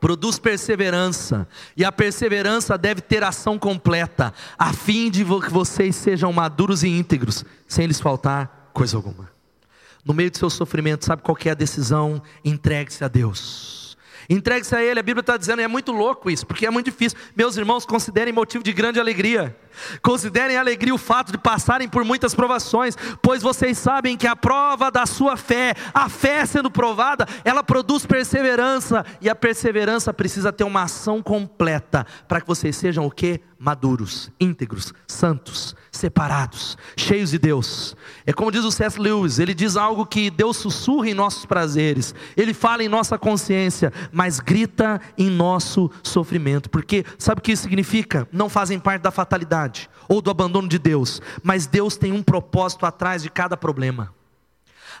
produz perseverança, e a perseverança deve ter ação completa, a fim de que vocês sejam maduros e íntegros, sem lhes faltar coisa alguma. No meio do seu sofrimento, sabe qual é a decisão? Entregue-se a Deus. Entregue-se a Ele, a Bíblia está dizendo, e é muito louco isso, porque é muito difícil. Meus irmãos, considerem motivo de grande alegria. Considerem alegria o fato de passarem por muitas provações, pois vocês sabem que a prova da sua fé, a fé sendo provada, ela produz perseverança, e a perseverança precisa ter uma ação completa, para que vocês sejam o que? Maduros, íntegros, santos, separados, cheios de Deus. É como diz o C.S. Lewis, ele diz algo que Deus sussurra em nossos prazeres, ele fala em nossa consciência, mas grita em nosso sofrimento, porque sabe o que isso significa? Não fazem parte da fatalidade ou do abandono de Deus, mas Deus tem um propósito atrás de cada problema.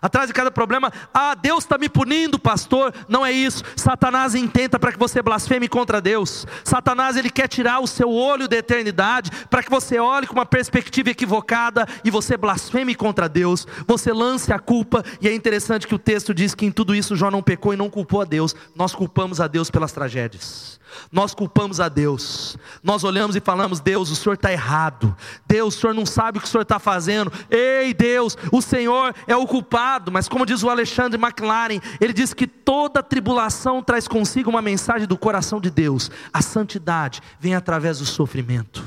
Atrás de cada problema, ah, Deus está me punindo, pastor. Não é isso. Satanás intenta para que você blasfeme contra Deus. Satanás ele quer tirar o seu olho da eternidade para que você olhe com uma perspectiva equivocada e você blasfeme contra Deus. Você lance a culpa e é interessante que o texto diz que em tudo isso Jó não pecou e não culpou a Deus. Nós culpamos a Deus pelas tragédias. Nós culpamos a Deus. Nós olhamos e falamos: Deus, o Senhor está errado. Deus, o Senhor não sabe o que o Senhor está fazendo. Ei, Deus, o Senhor é o culpado lado, mas como diz o Alexandre McLaren, ele diz que toda tribulação traz consigo uma mensagem do coração de Deus. A santidade vem através do sofrimento.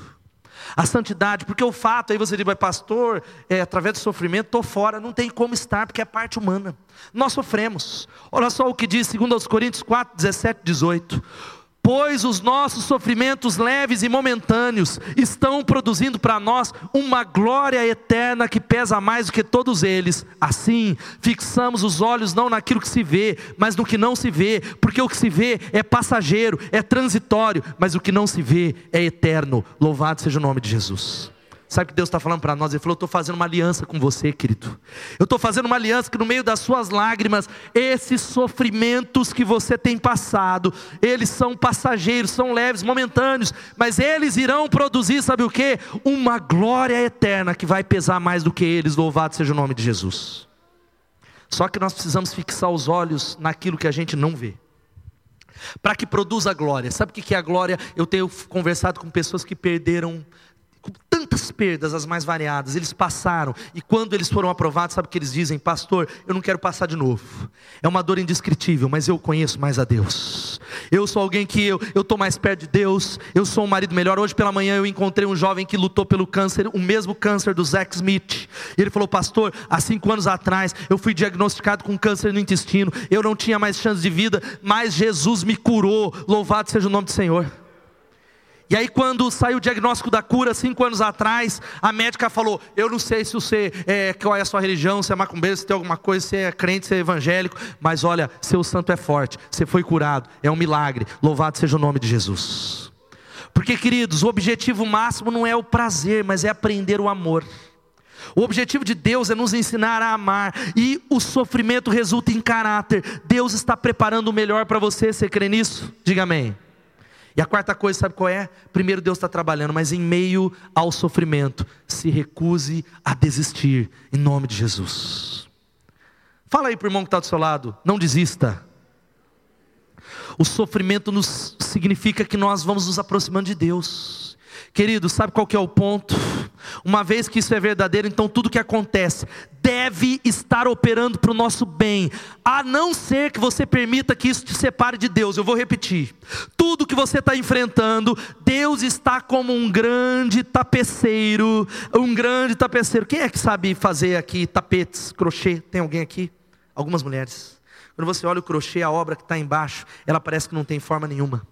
A santidade, porque o fato, aí você diz, pastor, é, através do sofrimento, estou fora, não tem como estar, porque é parte humana. Nós sofremos. Olha só o que diz 2 Coríntios 4, 17, 18 pois os nossos sofrimentos leves e momentâneos estão produzindo para nós uma glória eterna que pesa mais do que todos eles. Assim, fixamos os olhos não naquilo que se vê, mas no que não se vê, porque o que se vê é passageiro, é transitório, mas o que não se vê é eterno. Louvado seja o nome de Jesus. Sabe o que Deus está falando para nós? Ele falou: Eu estou fazendo uma aliança com você, querido. Eu estou fazendo uma aliança que no meio das suas lágrimas, esses sofrimentos que você tem passado, eles são passageiros, são leves, momentâneos, mas eles irão produzir, sabe o que? Uma glória eterna que vai pesar mais do que eles. Louvado seja o nome de Jesus. Só que nós precisamos fixar os olhos naquilo que a gente não vê para que produza glória. Sabe o que é a glória? Eu tenho conversado com pessoas que perderam com tantas perdas, as mais variadas, eles passaram, e quando eles foram aprovados, sabe o que eles dizem? Pastor, eu não quero passar de novo, é uma dor indescritível, mas eu conheço mais a Deus, eu sou alguém que eu estou mais perto de Deus, eu sou um marido melhor. Hoje pela manhã eu encontrei um jovem que lutou pelo câncer, o mesmo câncer do Zack Smith, e ele falou, pastor, há cinco anos atrás eu fui diagnosticado com câncer no intestino, eu não tinha mais chance de vida, mas Jesus me curou, louvado seja o nome do Senhor. E aí, quando saiu o diagnóstico da cura, cinco anos atrás, a médica falou: Eu não sei se você, é, qual é a sua religião, se é macumbeiro, se tem alguma coisa, se é crente, se é evangélico, mas olha, seu santo é forte, você foi curado, é um milagre, louvado seja o nome de Jesus. Porque, queridos, o objetivo máximo não é o prazer, mas é aprender o amor. O objetivo de Deus é nos ensinar a amar, e o sofrimento resulta em caráter. Deus está preparando o melhor para você, você crê nisso? Diga amém. E a quarta coisa, sabe qual é? Primeiro, Deus está trabalhando, mas em meio ao sofrimento, se recuse a desistir, em nome de Jesus. Fala aí para o irmão que está do seu lado, não desista. O sofrimento nos significa que nós vamos nos aproximando de Deus. Querido, sabe qual que é o ponto? Uma vez que isso é verdadeiro, então tudo que acontece deve estar operando para o nosso bem, a não ser que você permita que isso te separe de Deus. Eu vou repetir: tudo que você está enfrentando, Deus está como um grande tapeceiro, um grande tapeceiro. Quem é que sabe fazer aqui tapetes, crochê? Tem alguém aqui? Algumas mulheres. Quando você olha o crochê, a obra que está embaixo, ela parece que não tem forma nenhuma.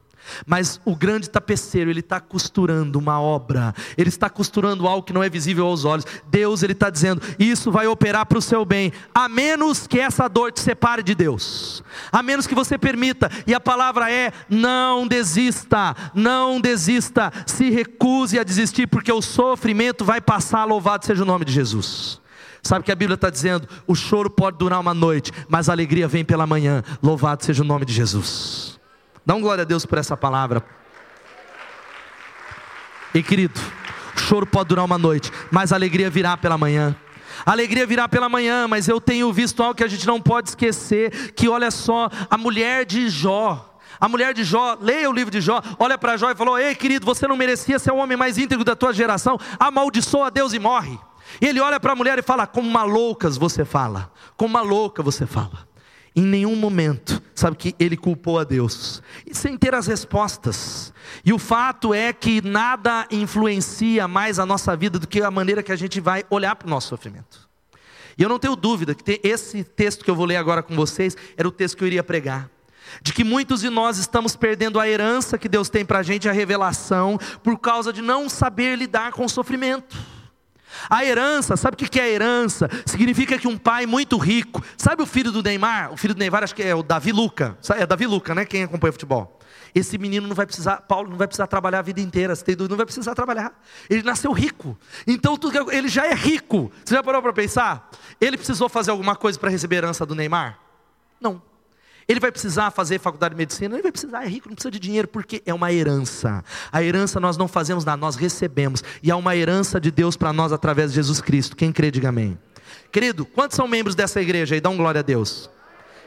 Mas o grande tapeceiro, ele está costurando uma obra, ele está costurando algo que não é visível aos olhos. Deus, ele está dizendo: isso vai operar para o seu bem, a menos que essa dor te separe de Deus, a menos que você permita, e a palavra é: não desista, não desista, se recuse a desistir, porque o sofrimento vai passar, louvado seja o nome de Jesus. Sabe que a Bíblia está dizendo: o choro pode durar uma noite, mas a alegria vem pela manhã, louvado seja o nome de Jesus. Dá um glória a Deus por essa palavra. E querido, o choro pode durar uma noite, mas a alegria virá pela manhã. A alegria virá pela manhã, mas eu tenho visto algo que a gente não pode esquecer, que olha só, a mulher de Jó, a mulher de Jó, leia o livro de Jó, olha para Jó e falou: Ei, querido, você não merecia ser o homem mais íntegro da tua geração, amaldiçoa Deus e morre. E ele olha para a mulher e fala: Como uma você fala, como uma louca você fala. Em nenhum momento, sabe que ele culpou a Deus, e sem ter as respostas. E o fato é que nada influencia mais a nossa vida do que a maneira que a gente vai olhar para o nosso sofrimento. E eu não tenho dúvida que esse texto que eu vou ler agora com vocês era o texto que eu iria pregar. De que muitos de nós estamos perdendo a herança que Deus tem para a gente, a revelação, por causa de não saber lidar com o sofrimento. A herança, sabe o que é herança? Significa que um pai muito rico, sabe o filho do Neymar? O filho do Neymar, acho que é o Davi Luca. É Davi Luca, né? Quem acompanha futebol. Esse menino não vai precisar, Paulo não vai precisar trabalhar a vida inteira, você tem dúvida, não vai precisar trabalhar. Ele nasceu rico. Então ele já é rico. Você já parou para pensar? Ele precisou fazer alguma coisa para receber herança do Neymar? Não. Ele vai precisar fazer faculdade de medicina? Ele vai precisar, é rico, não precisa de dinheiro, porque é uma herança. A herança nós não fazemos nada, nós recebemos. E há uma herança de Deus para nós através de Jesus Cristo. Quem crê, diga amém. Querido, quantos são membros dessa igreja aí? Um glória a Deus.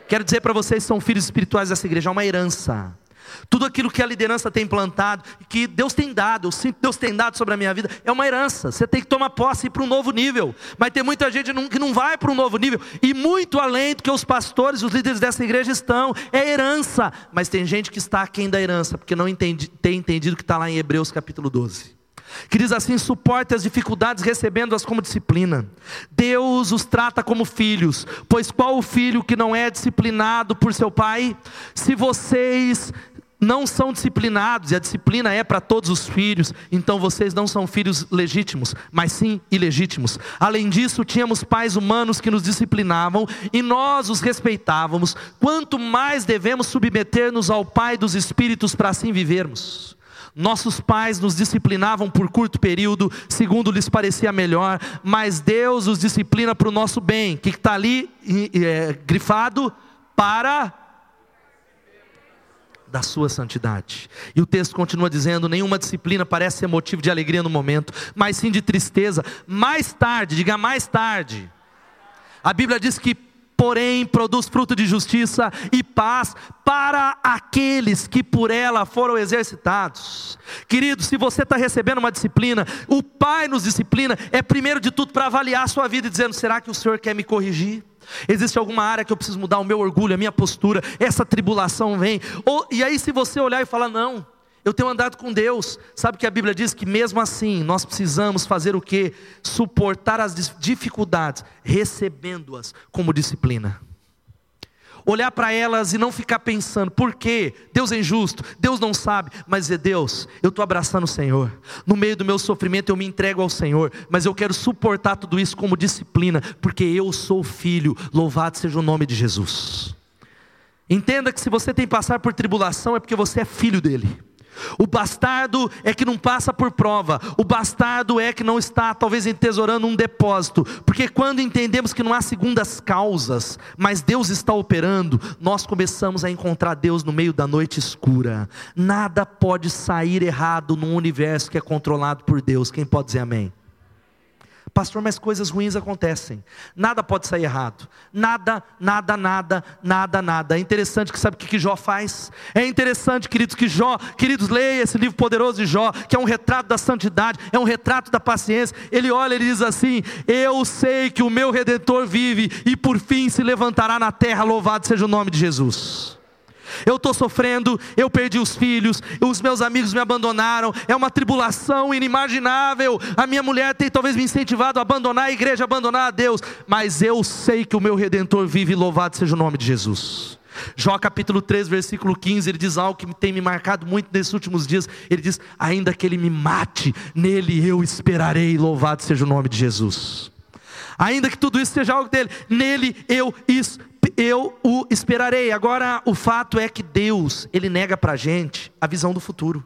Quero dizer para vocês que são filhos espirituais dessa igreja, há uma herança. Tudo aquilo que a liderança tem plantado, que Deus tem dado, eu sinto Deus tem dado sobre a minha vida, é uma herança. Você tem que tomar posse e ir para um novo nível. Mas tem muita gente que não vai para um novo nível, e muito além do que os pastores, os líderes dessa igreja estão, é herança. Mas tem gente que está aquém da herança, porque não entendi, tem entendido que está lá em Hebreus capítulo 12 que diz assim: suporte as dificuldades recebendo-as como disciplina. Deus os trata como filhos, pois qual o filho que não é disciplinado por seu pai? Se vocês não são disciplinados, e a disciplina é para todos os filhos, então vocês não são filhos legítimos, mas sim ilegítimos. Além disso, tínhamos pais humanos que nos disciplinavam e nós os respeitávamos. Quanto mais devemos submeter-nos ao Pai dos Espíritos para assim vivermos. Nossos pais nos disciplinavam por curto período, segundo lhes parecia melhor, mas Deus os disciplina para o nosso bem, que está ali é, grifado para da sua santidade. E o texto continua dizendo: nenhuma disciplina parece ser motivo de alegria no momento, mas sim de tristeza. Mais tarde, diga mais tarde. A Bíblia diz que, porém, produz fruto de justiça e paz para aqueles que por ela foram exercitados. Querido, se você está recebendo uma disciplina, o Pai nos disciplina, é primeiro de tudo para avaliar a sua vida, dizendo: será que o Senhor quer me corrigir? Existe alguma área que eu preciso mudar o meu orgulho, a minha postura, essa tribulação vem. Ou, e aí, se você olhar e falar, não, eu tenho andado com Deus, sabe que a Bíblia diz que mesmo assim nós precisamos fazer o que? Suportar as dificuldades, recebendo-as como disciplina olhar para elas e não ficar pensando, por quê? Deus é injusto, Deus não sabe, mas é Deus, eu estou abraçando o Senhor, no meio do meu sofrimento eu me entrego ao Senhor, mas eu quero suportar tudo isso como disciplina, porque eu sou filho, louvado seja o nome de Jesus. Entenda que se você tem que passar por tribulação é porque você é filho dele. O bastardo é que não passa por prova, o bastardo é que não está talvez entesourando um depósito, porque quando entendemos que não há segundas causas, mas Deus está operando, nós começamos a encontrar Deus no meio da noite escura. Nada pode sair errado num universo que é controlado por Deus. Quem pode dizer amém? Pastor, mas coisas ruins acontecem. Nada pode sair errado. Nada, nada, nada, nada, nada. É interessante que sabe o que Jó faz? É interessante, queridos, que Jó, queridos, leia esse livro poderoso de Jó, que é um retrato da santidade, é um retrato da paciência. Ele olha e diz assim: Eu sei que o meu redentor vive e por fim se levantará na terra, louvado seja o nome de Jesus eu estou sofrendo, eu perdi os filhos, os meus amigos me abandonaram, é uma tribulação inimaginável. A minha mulher tem talvez me incentivado a abandonar a igreja, abandonar a Deus, mas eu sei que o meu redentor vive, louvado seja o nome de Jesus. Jó capítulo 3, versículo 15, ele diz algo que tem me marcado muito nesses últimos dias. Ele diz: Ainda que ele me mate, nele eu esperarei, louvado seja o nome de Jesus. Ainda que tudo isso seja algo dele, nele eu esperarei eu o esperarei. Agora, o fato é que Deus, Ele nega para a gente a visão do futuro.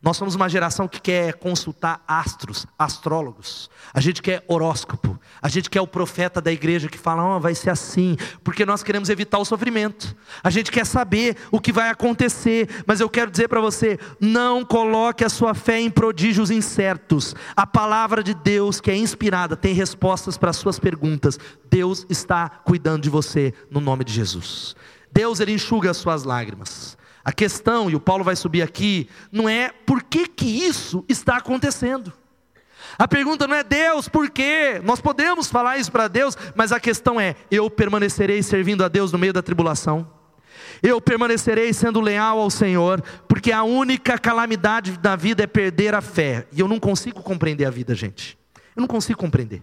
Nós somos uma geração que quer consultar astros, astrólogos. A gente quer horóscopo. A gente quer o profeta da igreja que fala, oh, vai ser assim, porque nós queremos evitar o sofrimento. A gente quer saber o que vai acontecer, mas eu quero dizer para você: não coloque a sua fé em prodígios incertos. A palavra de Deus, que é inspirada, tem respostas para as suas perguntas. Deus está cuidando de você no nome de Jesus. Deus ele enxuga as suas lágrimas. A questão, e o Paulo vai subir aqui, não é por que, que isso está acontecendo. A pergunta não é Deus, por quê? Nós podemos falar isso para Deus, mas a questão é: eu permanecerei servindo a Deus no meio da tribulação? Eu permanecerei sendo leal ao Senhor, porque a única calamidade da vida é perder a fé. E eu não consigo compreender a vida, gente. Eu não consigo compreender.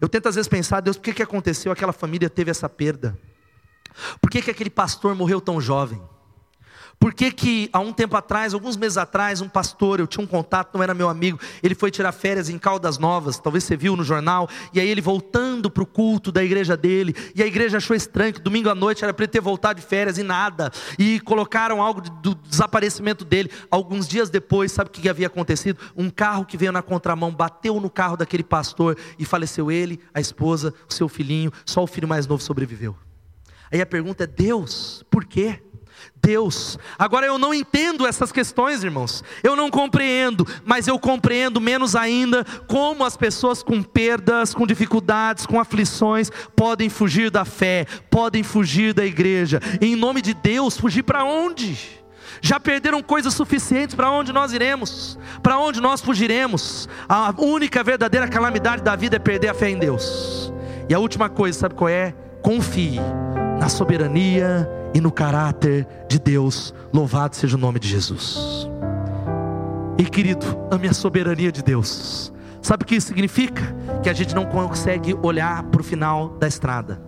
Eu tento às vezes pensar, Deus, por que, que aconteceu? Aquela família teve essa perda. Por que, que aquele pastor morreu tão jovem? Por que, que há um tempo atrás, alguns meses atrás, um pastor, eu tinha um contato, não era meu amigo, ele foi tirar férias em Caldas Novas, talvez você viu no jornal, e aí ele voltando para o culto da igreja dele, e a igreja achou estranho que domingo à noite era para ele ter voltado de férias e nada, e colocaram algo do desaparecimento dele. Alguns dias depois, sabe o que havia acontecido? Um carro que veio na contramão bateu no carro daquele pastor e faleceu ele, a esposa, o seu filhinho, só o filho mais novo sobreviveu. Aí a pergunta é: Deus, por quê? Deus. Agora eu não entendo essas questões, irmãos. Eu não compreendo, mas eu compreendo menos ainda como as pessoas com perdas, com dificuldades, com aflições podem fugir da fé, podem fugir da igreja. em nome de Deus, fugir para onde? já perderam coisas suficientes para onde nós iremos, para onde nós fugiremos. A única verdadeira calamidade da vida é perder a fé em Deus. E a última coisa, sabe qual é? Confie na soberania e no caráter de Deus. Louvado seja o nome de Jesus. E querido, ame a soberania de Deus. Sabe o que isso significa? Que a gente não consegue olhar para o final da estrada.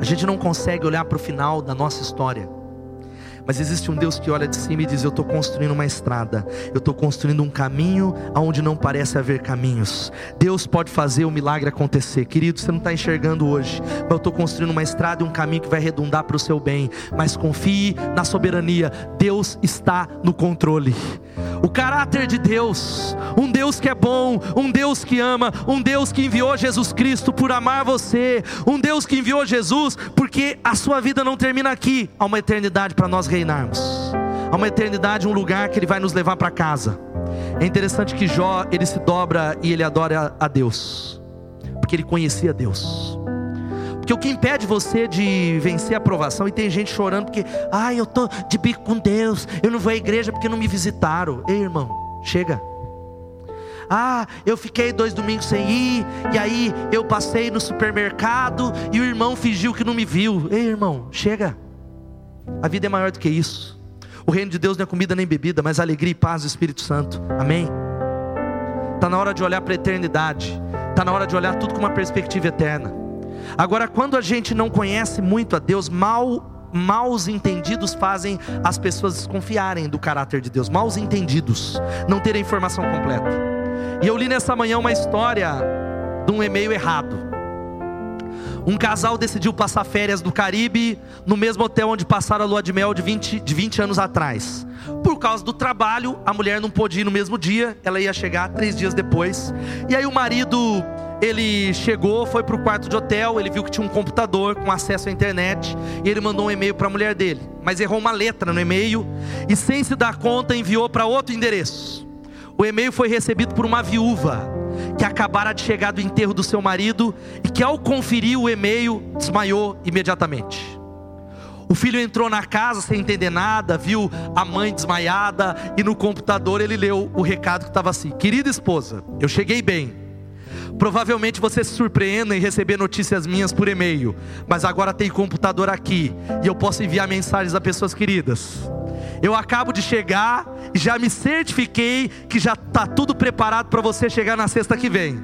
A gente não consegue olhar para o final da nossa história. Mas existe um Deus que olha de cima e diz: Eu estou construindo uma estrada, eu estou construindo um caminho aonde não parece haver caminhos. Deus pode fazer o milagre acontecer, querido. Você não está enxergando hoje, mas eu estou construindo uma estrada e um caminho que vai redundar para o seu bem. Mas confie na soberania, Deus está no controle. O caráter de Deus, um Deus que é bom, um Deus que ama, um Deus que enviou Jesus Cristo por amar você, um Deus que enviou Jesus porque a sua vida não termina aqui, há uma eternidade para nós reinarmos. Há uma eternidade, um lugar que ele vai nos levar para casa. É interessante que Jó, ele se dobra e ele adora a Deus. Porque ele conhecia Deus. Porque o que impede você de vencer a aprovação, e tem gente chorando porque, ai, ah, eu tô de bico com Deus, eu não vou à igreja porque não me visitaram. Ei, irmão, chega. Ah, eu fiquei dois domingos sem ir, e aí eu passei no supermercado e o irmão fingiu que não me viu. Ei, irmão, chega. A vida é maior do que isso. O reino de Deus não é comida nem bebida, mas alegria e paz do Espírito Santo. Amém? Está na hora de olhar para a eternidade. Está na hora de olhar tudo com uma perspectiva eterna. Agora, quando a gente não conhece muito a Deus, mal, maus entendidos fazem as pessoas desconfiarem do caráter de Deus. Maus entendidos, não terem informação completa. E eu li nessa manhã uma história de um e-mail errado. Um casal decidiu passar férias no Caribe, no mesmo hotel onde passaram a lua de mel de 20, de 20 anos atrás. Por causa do trabalho, a mulher não pôde ir no mesmo dia, ela ia chegar três dias depois. E aí o marido, ele chegou, foi para o quarto de hotel, ele viu que tinha um computador com acesso à internet, e ele mandou um e-mail para a mulher dele, mas errou uma letra no e-mail, e sem se dar conta, enviou para outro endereço. O e-mail foi recebido por uma viúva que acabara de chegar do enterro do seu marido e que, ao conferir o e-mail, desmaiou imediatamente. O filho entrou na casa sem entender nada, viu a mãe desmaiada e no computador ele leu o recado que estava assim: Querida esposa, eu cheguei bem. Provavelmente você se surpreenda em receber notícias minhas por e-mail, mas agora tem computador aqui e eu posso enviar mensagens a pessoas queridas. Eu acabo de chegar e já me certifiquei que já está tudo preparado para você chegar na sexta que vem.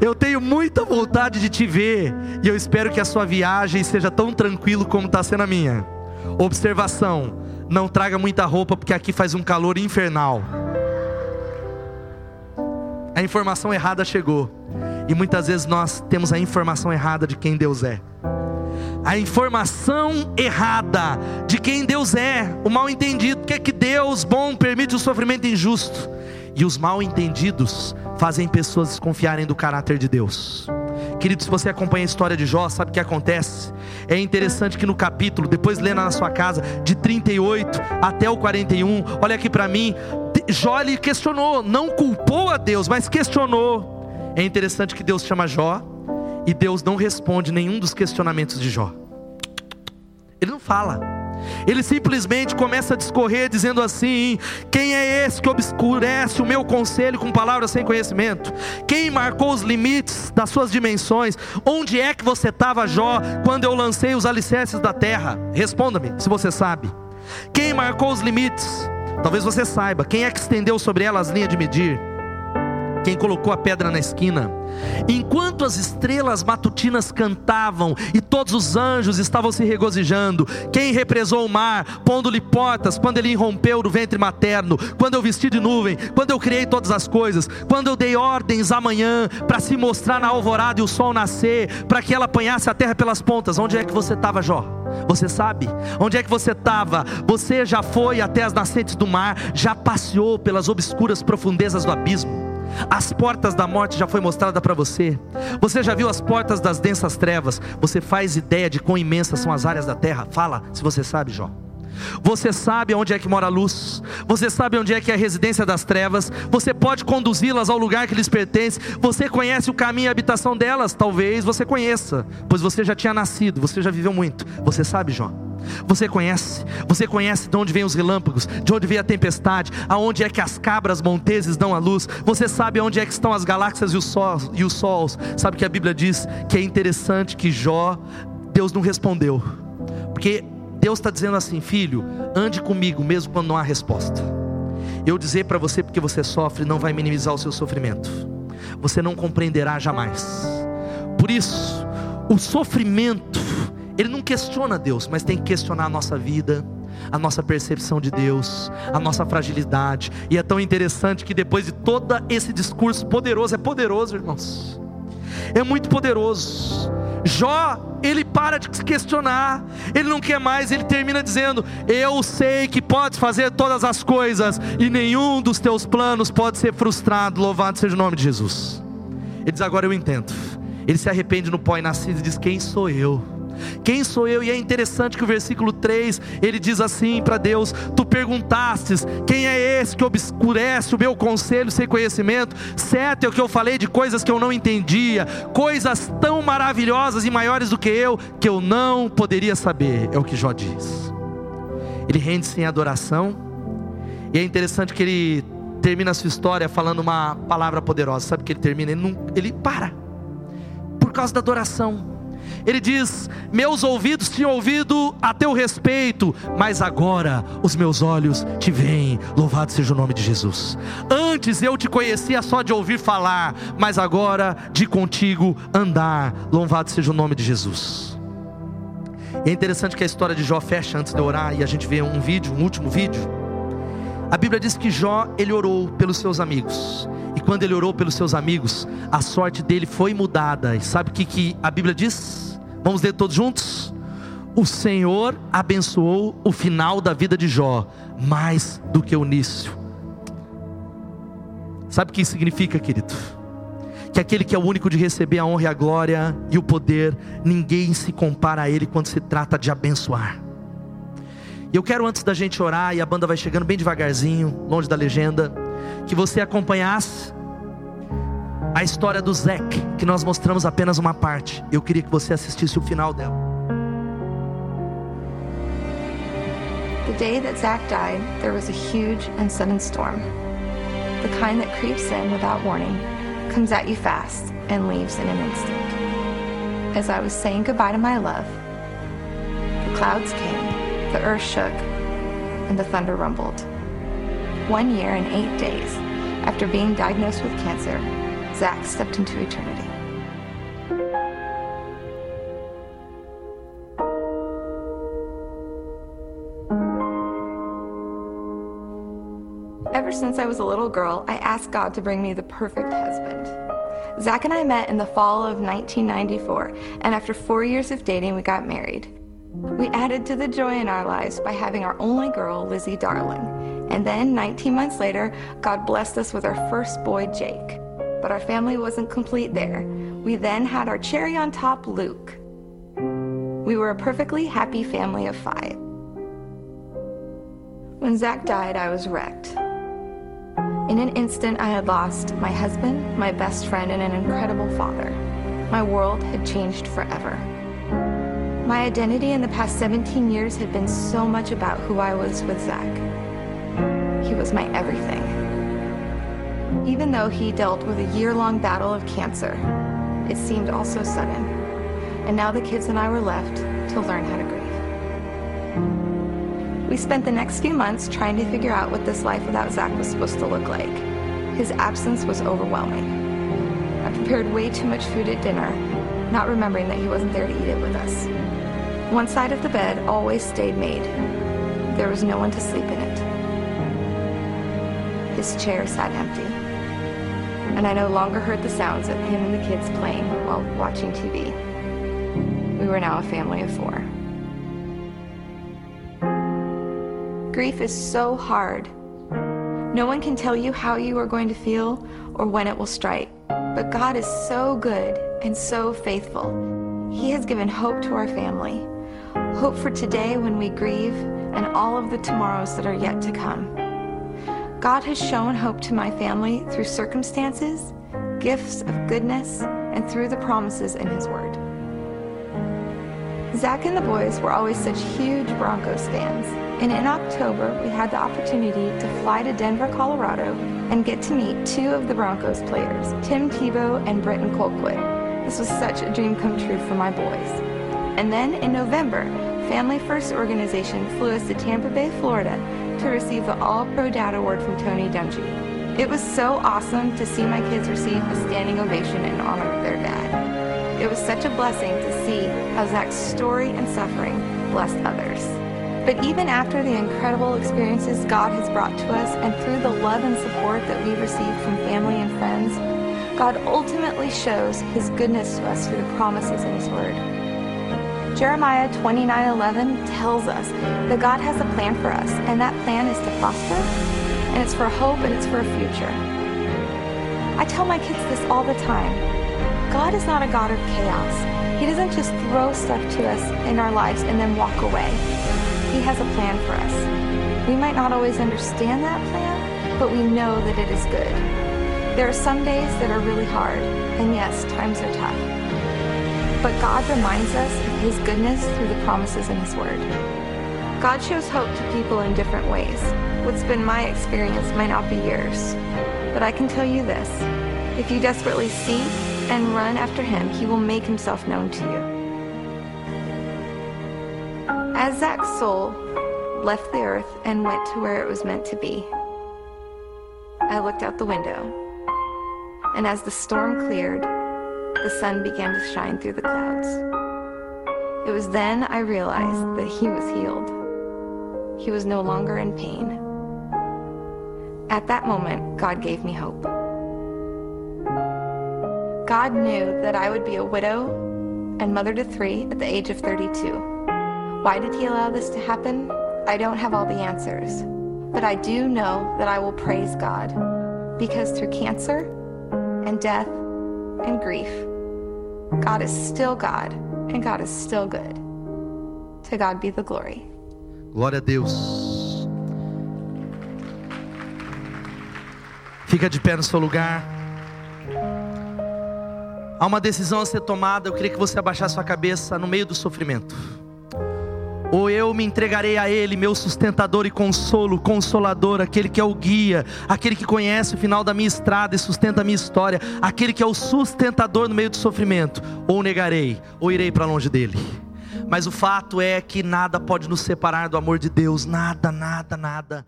Eu tenho muita vontade de te ver e eu espero que a sua viagem seja tão tranquilo como está sendo a minha. Observação: não traga muita roupa porque aqui faz um calor infernal. A informação errada chegou. E muitas vezes nós temos a informação errada de quem Deus é. A informação errada de quem Deus é, o mal entendido, que é que Deus bom permite o sofrimento injusto, e os mal entendidos fazem pessoas desconfiarem do caráter de Deus. Querido, se você acompanha a história de Jó, sabe o que acontece? É interessante que no capítulo, depois lendo na sua casa, de 38 até o 41, olha aqui para mim, Jó ele questionou, não culpou a Deus, mas questionou. É interessante que Deus chama Jó e Deus não responde nenhum dos questionamentos de Jó. Ele não fala. Ele simplesmente começa a discorrer dizendo assim: Quem é esse que obscurece o meu conselho com palavras sem conhecimento? Quem marcou os limites das suas dimensões? Onde é que você estava, Jó, quando eu lancei os alicerces da terra? Responda-me, se você sabe. Quem marcou os limites? Talvez você saiba. Quem é que estendeu sobre elas as linhas de medir? Quem colocou a pedra na esquina? Enquanto as estrelas matutinas cantavam e todos os anjos estavam se regozijando, quem represou o mar, pondo-lhe portas, quando ele irrompeu do ventre materno, quando eu vesti de nuvem, quando eu criei todas as coisas, quando eu dei ordens amanhã para se mostrar na alvorada e o sol nascer, para que ela apanhasse a terra pelas pontas, onde é que você estava, Jó? Você sabe? Onde é que você estava? Você já foi até as nascentes do mar, já passeou pelas obscuras profundezas do abismo. As portas da morte já foi mostrada para você. Você já viu as portas das densas trevas? Você faz ideia de quão imensas são as áreas da terra? Fala, se você sabe, Jó. Você sabe onde é que mora a luz, você sabe onde é que é a residência das trevas, você pode conduzi-las ao lugar que lhes pertence, você conhece o caminho e a habitação delas, talvez você conheça, pois você já tinha nascido, você já viveu muito, você sabe, João. Você conhece, você conhece de onde vêm os relâmpagos, de onde vem a tempestade, aonde é que as cabras monteses dão a luz. Você sabe onde é que estão as galáxias e os sols, e os sols. Sabe que a Bíblia diz que é interessante que Jó, Deus não respondeu, porque Deus está dizendo assim, filho, ande comigo mesmo quando não há resposta. Eu dizer para você porque você sofre não vai minimizar o seu sofrimento. Você não compreenderá jamais. Por isso, o sofrimento, ele não questiona Deus, mas tem que questionar a nossa vida, a nossa percepção de Deus, a nossa fragilidade. E é tão interessante que depois de todo esse discurso poderoso, é poderoso, irmãos. É muito poderoso. Jó, ele para de se questionar, ele não quer mais, ele termina dizendo: Eu sei que podes fazer todas as coisas, e nenhum dos teus planos pode ser frustrado, louvado seja o nome de Jesus. Ele diz: Agora eu entendo. Ele se arrepende no pó e nascido e diz: Quem sou eu? Quem sou eu? E é interessante que o versículo 3 ele diz assim para Deus: Tu perguntastes, quem é esse que obscurece o meu conselho sem conhecimento? Certo é o que eu falei de coisas que eu não entendia, coisas tão maravilhosas e maiores do que eu, que eu não poderia saber, é o que Jó diz. Ele rende-se em adoração, e é interessante que ele termina a sua história falando uma palavra poderosa. Sabe que ele termina? Ele, não, ele para, por causa da adoração. Ele diz: Meus ouvidos tinham ouvido a teu respeito, mas agora os meus olhos te veem. Louvado seja o nome de Jesus. Antes eu te conhecia só de ouvir falar, mas agora de contigo andar. Louvado seja o nome de Jesus. E é interessante que a história de Jó fecha antes de orar e a gente vê um vídeo, um último vídeo. A Bíblia diz que Jó ele orou pelos seus amigos. Quando ele orou pelos seus amigos, a sorte dele foi mudada. E sabe o que, que a Bíblia diz? Vamos ler todos juntos? O Senhor abençoou o final da vida de Jó mais do que o início. Sabe o que isso significa, querido? Que aquele que é o único de receber a honra e a glória e o poder, ninguém se compara a ele quando se trata de abençoar. E eu quero antes da gente orar e a banda vai chegando bem devagarzinho, longe da legenda, que você acompanhasse a história do Zeke, que nós mostramos apenas uma parte. Eu queria que você assistisse o final dela. The day that Zach died, there was a huge and sudden storm. The kind that creeps in without warning, comes at you fast, and leaves in an instant. As I was saying goodbye to my love, the clouds came, the earth shook, and the thunder rumbled. One year and eight days after being diagnosed with cancer, Zach stepped into eternity. Ever since I was a little girl, I asked God to bring me the perfect husband. Zach and I met in the fall of 1994, and after four years of dating, we got married. We added to the joy in our lives by having our only girl, Lizzie Darling. And then, 19 months later, God blessed us with our first boy, Jake. But our family wasn't complete there. We then had our cherry on top, Luke. We were a perfectly happy family of five. When Zach died, I was wrecked. In an instant, I had lost my husband, my best friend, and an incredible father. My world had changed forever. My identity in the past 17 years had been so much about who I was with Zach. He was my everything. Even though he dealt with a year long battle of cancer, it seemed all so sudden. And now the kids and I were left to learn how to grieve. We spent the next few months trying to figure out what this life without Zach was supposed to look like. His absence was overwhelming. I prepared way too much food at dinner, not remembering that he wasn't there to eat it with us. One side of the bed always stayed made. There was no one to sleep in it. His chair sat empty and I no longer heard the sounds of him and the kids playing while watching TV. We were now a family of four. Grief is so hard. No one can tell you how you are going to feel or when it will strike. But God is so good and so faithful. He has given hope to our family. Hope for today when we grieve, and all of the tomorrows that are yet to come. God has shown hope to my family through circumstances, gifts of goodness, and through the promises in His Word. Zach and the boys were always such huge Broncos fans, and in October we had the opportunity to fly to Denver, Colorado, and get to meet two of the Broncos players, Tim Tebow and Britton Colquitt. This was such a dream come true for my boys. And then in November, Family First Organization flew us to Tampa Bay, Florida to receive the All Pro Dad Award from Tony Dungy. It was so awesome to see my kids receive a standing ovation in honor of their dad. It was such a blessing to see how Zach's story and suffering blessed others. But even after the incredible experiences God has brought to us and through the love and support that we received from family and friends, God ultimately shows his goodness to us through the promises in his word. Jeremiah 29:11 tells us that God has a plan for us, and that plan is to prosper, and it's for hope and it's for a future. I tell my kids this all the time. God is not a God of chaos. He doesn't just throw stuff to us in our lives and then walk away. He has a plan for us. We might not always understand that plan, but we know that it is good. There are some days that are really hard, and yes, times are tough. But God reminds us of His goodness through the promises in His Word. God shows hope to people in different ways. What's been my experience might not be yours. But I can tell you this if you desperately seek and run after Him, He will make Himself known to you. As Zach's soul left the earth and went to where it was meant to be, I looked out the window, and as the storm cleared, the sun began to shine through the clouds. It was then I realized that he was healed. He was no longer in pain. At that moment, God gave me hope. God knew that I would be a widow and mother to three at the age of 32. Why did he allow this to happen? I don't have all the answers. But I do know that I will praise God because through cancer and death and grief, God is still God and God is still good. To God be the glory. Glória a Deus. Fica de pé no seu lugar. Há uma decisão a ser tomada. Eu queria que você abaixasse sua cabeça no meio do sofrimento ou eu me entregarei a Ele, meu sustentador e consolo, consolador, aquele que é o guia, aquele que conhece o final da minha estrada e sustenta a minha história, aquele que é o sustentador no meio do sofrimento, ou negarei, ou irei para longe dele. Mas o fato é que nada pode nos separar do amor de Deus, nada, nada, nada.